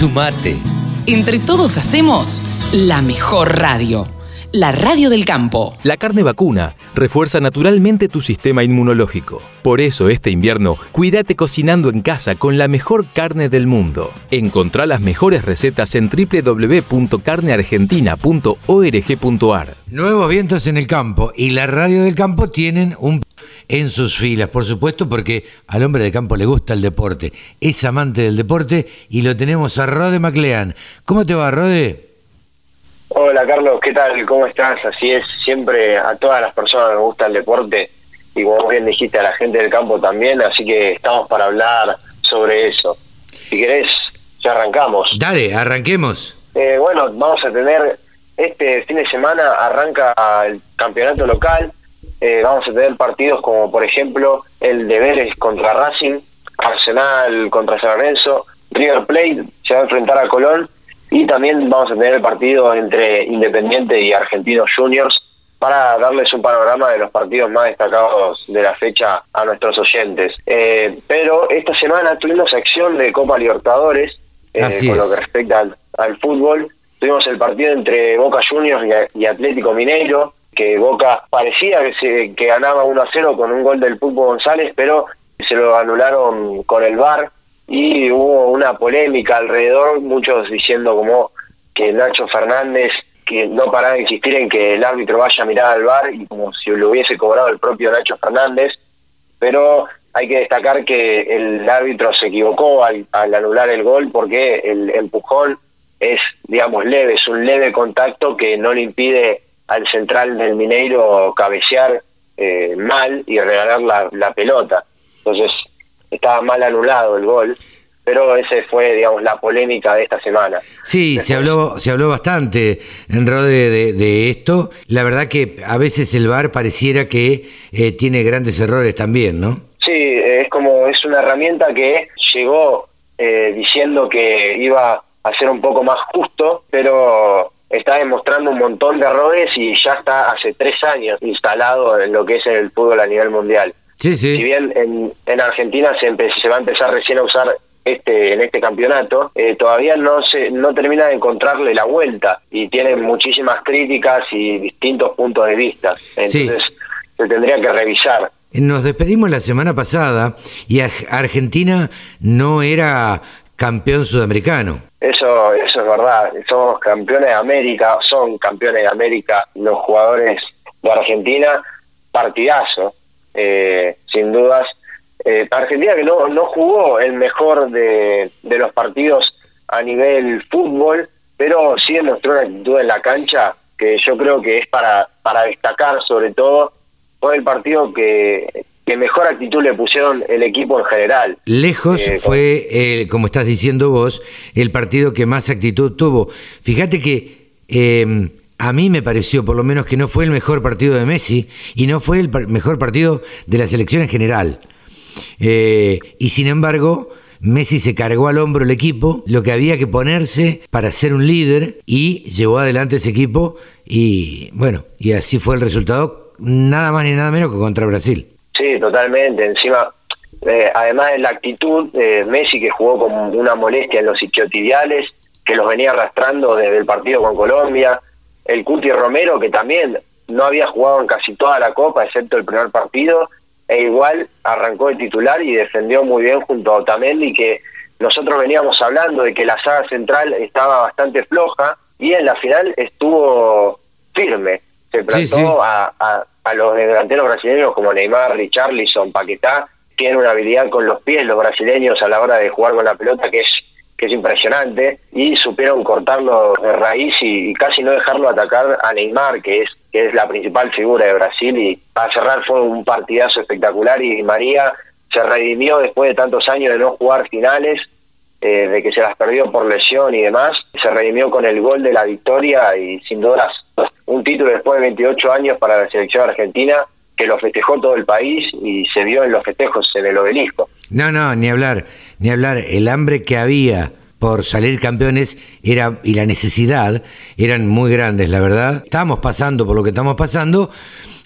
Sumate. Entre todos hacemos la mejor radio. La radio del campo. La carne vacuna refuerza naturalmente tu sistema inmunológico. Por eso este invierno, cuídate cocinando en casa con la mejor carne del mundo. Encontrá las mejores recetas en www.carneargentina.org.ar. Nuevos vientos en el campo y la radio del campo tienen un en sus filas, por supuesto, porque al hombre de campo le gusta el deporte, es amante del deporte y lo tenemos a Rode MacLean. ¿Cómo te va, Rode? Hola Carlos, ¿qué tal? ¿Cómo estás? Así es, siempre a todas las personas nos gusta el deporte y como bien dijiste a la gente del campo también, así que estamos para hablar sobre eso. Si querés, ya arrancamos. Dale, arranquemos. Eh, bueno, vamos a tener, este fin de semana arranca el campeonato local, eh, vamos a tener partidos como por ejemplo el de Vélez contra Racing, Arsenal contra San Lorenzo, River Plate se va a enfrentar a Colón y también vamos a tener el partido entre Independiente y Argentinos Juniors para darles un panorama de los partidos más destacados de la fecha a nuestros oyentes. Eh, pero esta semana tuvimos acción de Copa Libertadores eh, con lo que respecta al, fútbol. Tuvimos el partido entre Boca Juniors y, Atlético Mineiro, que Boca parecía que, se, que ganaba 1 a 0 con un gol del Pulpo González, pero se lo anularon con el VAR y hubo una polémica alrededor, muchos diciendo como que Nacho Fernández que no paraba de insistir en que el árbitro vaya a mirar al bar y como si lo hubiese cobrado el propio Nacho Fernández, pero hay que destacar que el árbitro se equivocó al, anular el gol porque el empujón es, digamos, leve, es un leve contacto que no le impide al central del Mineiro cabecear eh, mal y regalar la, la pelota. Entonces, estaba mal anulado el gol, pero ese fue, digamos, la polémica de esta semana. Sí, se habló, se habló bastante en Rode de, esto. La verdad que a veces el VAR pareciera que eh, tiene grandes errores también, ¿no? Sí, es como, es una herramienta que llegó eh, diciendo que iba a ser un poco más justo, pero está demostrando un montón de errores y ya está hace tres años instalado en lo que es el fútbol a nivel mundial. Sí, sí. Si bien en, en Argentina se, se va a empezar recién a usar este en este campeonato eh, todavía no se no termina de encontrarle la vuelta y tiene muchísimas críticas y distintos puntos de vista entonces se tendría que revisar nos despedimos la semana pasada y Argentina no era campeón sudamericano eso eso es verdad somos campeones de América son campeones de América los jugadores de Argentina partidazo eh, sin dudas. Eh, Argentina que no, no jugó el mejor de, de los partidos a nivel fútbol, pero sí demostró una actitud en la cancha que yo creo que es para, para destacar sobre todo. Fue el partido que, que mejor actitud le pusieron el equipo en general. Lejos eh, fue, como estás diciendo vos, el partido que más actitud tuvo. Fíjate que eh, a mí me pareció por lo menos que no fue el mejor partido de Messi y no fue el mejor partido de la selección en general. Eh, y sin embargo, Messi se cargó al hombro el equipo, lo que había que ponerse para ser un líder y llevó adelante ese equipo y bueno, y así fue el resultado, nada más ni nada menos que contra Brasil. Sí, totalmente. Encima, eh, además de la actitud, de Messi que jugó con una molestia en los isquiotibiales, que los venía arrastrando desde el partido con Colombia, el Cuti Romero, que también no había jugado en casi toda la Copa, excepto el primer partido, e igual arrancó de titular y defendió muy bien junto a Otamendi, que nosotros veníamos hablando de que la saga central estaba bastante floja, y en la final estuvo firme, se plantó A, a, los delanteros brasileños como Neymar, Richarlison, Paquetá, tienen una habilidad con los pies los brasileños a la hora de jugar con la pelota que es que es impresionante, y supieron cortarlo de raíz y, casi no dejarlo atacar a Neymar, que es, que es la principal figura de Brasil, y para cerrar fue un partidazo espectacular y María se redimió después de tantos años de no jugar finales, eh, de que se las perdió por lesión y demás, se redimió con el gol de la victoria y sin dudas un título después de 28 años para la selección argentina que lo festejó todo el país y se vio en los festejos en el obelisco. No, no, ni hablar, ni hablar. El hambre que había por salir campeones era y la necesidad eran muy grandes, la verdad. Estamos pasando por lo que estamos pasando.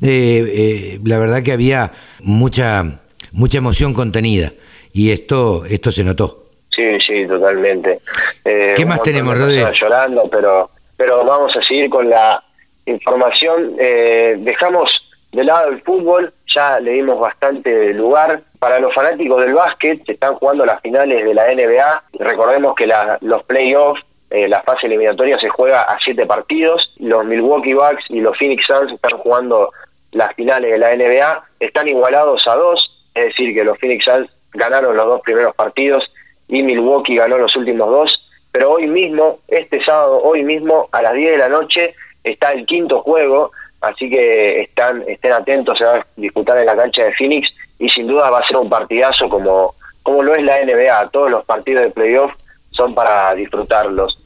Eh, eh, la verdad que había mucha mucha emoción contenida y esto esto se notó. Sí, sí, totalmente. Eh, ¿Qué más tenemos, Rodri? Llorando, pero, pero vamos a seguir con la información. Eh, dejamos de lado el fútbol, ya le dimos bastante lugar. Para los fanáticos del básquet, se están jugando las finales de la NBA. Recordemos que la, los playoffs, eh, la fase eliminatoria se juega a siete partidos. Los Milwaukee Bucks y los Phoenix Suns están jugando las finales de la NBA. Están igualados a dos, es decir, que los Phoenix Suns ganaron los dos primeros partidos y Milwaukee ganó los últimos dos. Pero hoy mismo, este sábado, hoy mismo, a las 10 de la noche, está el quinto juego, así que están estén atentos, se va a disputar en la cancha de Phoenix y sin duda va a ser un partidazo como, como lo es la NBA. Todos los partidos de playoff son para disfrutarlos.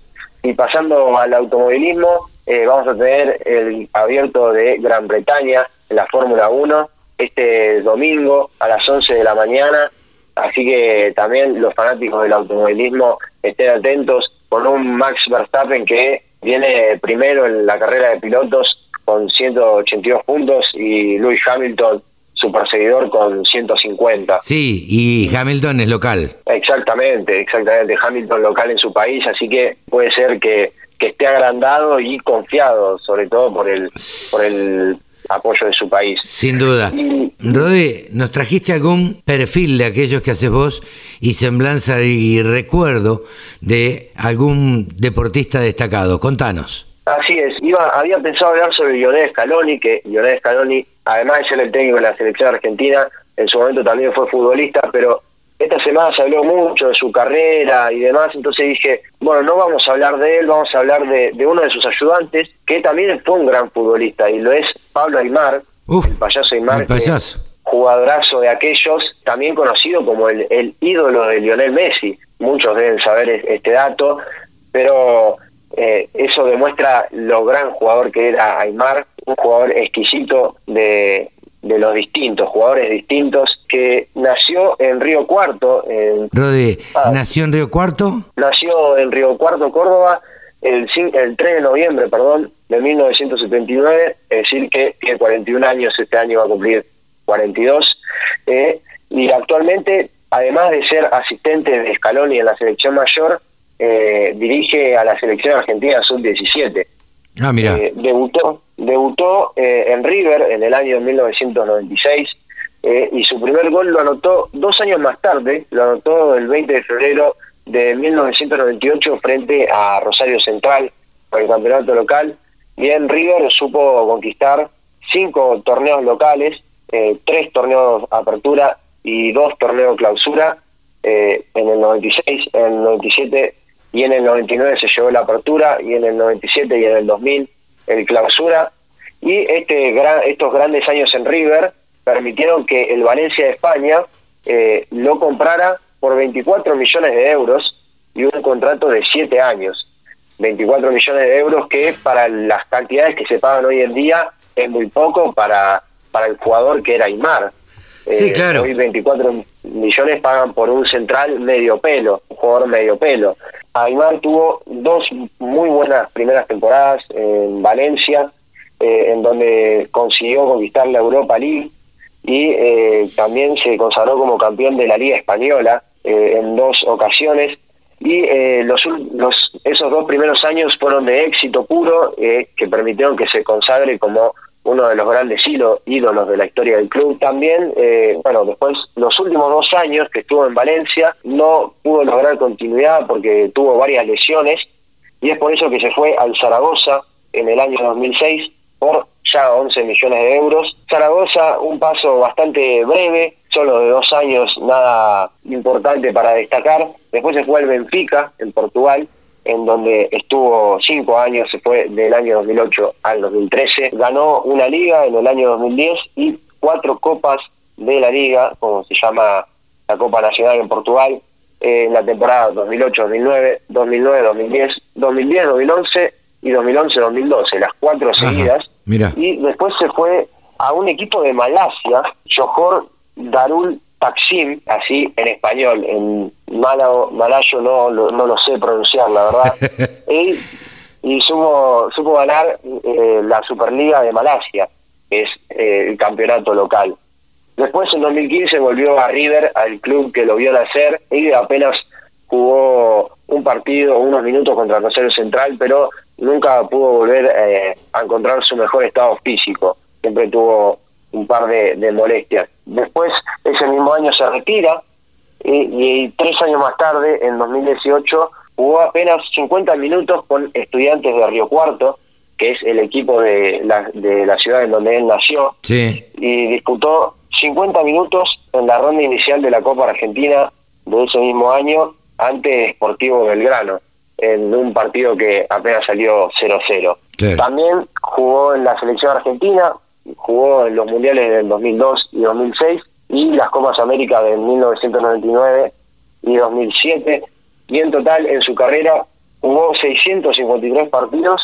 Y pasando al automovilismo, eh, vamos a tener el abierto de Gran Bretaña en la Fórmula 1 este domingo a las 11 de la mañana Así que también los fanáticos del automovilismo estén atentos con un Max Verstappen que viene primero en la carrera de pilotos con 182 puntos y Lewis Hamilton su perseguidor con 150. Sí, y Hamilton es local. Exactamente, exactamente. Hamilton local en su país, así que puede ser que, que esté agrandado y confiado, sobre todo por el, por el apoyo de su país. Sin duda. Rode, ¿nos trajiste algún perfil de aquellos que haces vos y semblanza y recuerdo de algún deportista destacado? Contanos. Así es, iba, había pensado hablar sobre Lionel Scaloni, que Lionel Scaloni, además de ser el técnico de la selección argentina, en su momento también fue futbolista, pero esta semana se habló mucho de su carrera y demás, entonces dije, bueno, no vamos a hablar de él, vamos a hablar de, uno de sus ayudantes, que también fue un gran futbolista, y lo es Pablo Aymar, el payaso Aymar, jugadorazo de aquellos, también conocido como el, el ídolo de Lionel Messi. Muchos deben saber este dato, pero eh, eso demuestra lo gran jugador que era Aymar, un jugador exquisito de, de los distintos, jugadores distintos, que nació en Río Cuarto. En, ah. ¿nació en Río Cuarto? Nació en Río Cuarto, Córdoba, el, el 3 de noviembre, perdón, de 1979, es decir, que tiene 41 años, este año va a cumplir 42, eh, y actualmente, además de ser asistente de Scaloni en la selección mayor, eh, dirige a la selección argentina sub-17. Ah, mira. Eh, debutó debutó eh, en River en el año 1996 eh, y su primer gol lo anotó dos años más tarde, lo anotó el 20 de febrero de 1998 frente a Rosario Central por el campeonato local. Y en River supo conquistar cinco torneos locales, eh, tres torneos apertura y dos torneos clausura. en el 96, en el 97 y en el 99 se llevó la apertura y en el 97 y en el 2000 el clausura, y este gran, estos grandes años en River permitieron que el Valencia de España eh, lo comprara por 24 millones de euros y un contrato de 7 años. 24 millones de euros que para las cantidades que se pagan hoy en día es muy poco para, para el jugador que era Aymar. Sí, eh, claro. Hoy 24 millones pagan por un central medio pelo, un jugador medio pelo. Aymar tuvo dos muy buenas primeras temporadas en Valencia, eh, en donde consiguió conquistar la Europa League y eh, también se consagró como campeón de la Liga Española eh, en dos ocasiones. Y los, los, esos dos primeros años fueron de éxito puro, que permitieron que se consagre como uno de los grandes ídolos de la historia del club. También, bueno, después los últimos dos años que estuvo en Valencia no pudo lograr continuidad porque tuvo varias lesiones y es por eso que se fue al Zaragoza en el año 2006 por ya 11 millones de euros. Zaragoza, un paso bastante breve, solo de dos años, nada importante para destacar. Después se fue al Benfica, en Portugal, en donde estuvo cinco años, se fue del año 2008 al 2013. Ganó una liga en el año 2010 y cuatro copas de la liga, como se llama la Copa Nacional en Portugal, en la temporada 2008-2009, 2009-2010, 2010-2011 y 2011-2012, las cuatro seguidas. Mira. Y después se fue a un equipo de Malasia, Johor Darul Taksim, así en español, en malo, malayo no, no, lo sé pronunciar, la verdad. y, y supo, supo ganar eh, la Superliga de Malasia, que es eh, el campeonato local. Después en 2015 volvió a River, al club que lo vio nacer, y apenas jugó un partido, unos minutos contra Rosario Central, pero nunca pudo volver eh, a encontrar su mejor estado físico. Siempre tuvo un par de, molestias. Después, ese mismo año se retira y, y, tres años más tarde, en 2018, jugó apenas 50 minutos con estudiantes de Río Cuarto, que es el equipo de la, de la ciudad en donde él nació, y disputó 50 minutos en la ronda inicial de la Copa Argentina de ese mismo año ante Sportivo Belgrano, en un partido que apenas salió 0-0. También jugó en la selección argentina, jugó en los mundiales del 2002 y 2006 y las Copas América de 1999 y 2007 y en total en su carrera jugó 653 partidos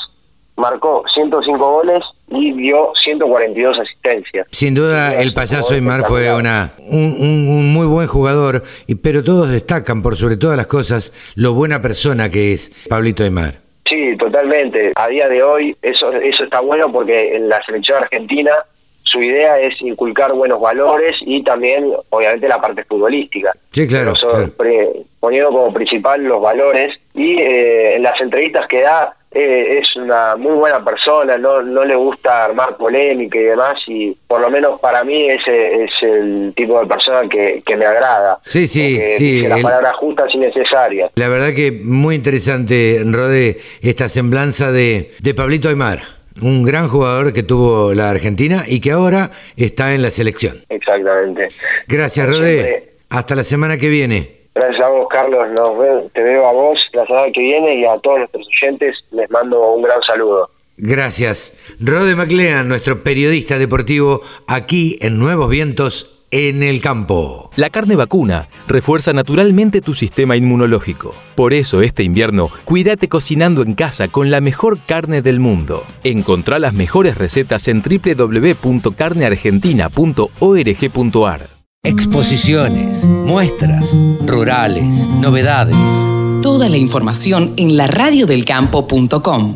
marcó 105 goles y dio 142 asistencias. Sin duda, el payaso Aymar fue una, un, muy buen jugador, pero todos destacan, por sobre todas las cosas, lo buena persona que es Pablito Aymar. Sí, totalmente. A día de hoy eso, eso está bueno porque en la selección argentina su idea es inculcar buenos valores y también, obviamente, la parte futbolística. Sí, claro. poniendo como principal los valores y eh, en las entrevistas que da eh, es una muy buena persona, no, no le gusta armar polémica y demás, y por lo menos para mí ese es el tipo de persona que, que me agrada. Sí, sí, sí. Las palabras justas y necesarias. La verdad que muy interesante, Rode, esta semblanza de, de Pablito Aymar un gran jugador que tuvo la Argentina y que ahora está en la selección. Exactamente. Gracias, Rodé. Hasta la semana que viene. Gracias a vos, Carlos. Nos te veo a vos la semana que viene y a todos nuestros oyentes les mando un gran saludo. Gracias. Rode McLean, nuestro periodista deportivo, aquí en Nuevos Vientos en el campo. La carne vacuna refuerza naturalmente tu sistema inmunológico. Por eso este invierno, cuídate cocinando en casa con la mejor carne del mundo. Encontrá las mejores recetas en www.carneargentina.org.ar. Exposiciones, muestras, rurales, novedades. Toda la información en laradiodelcampo.com.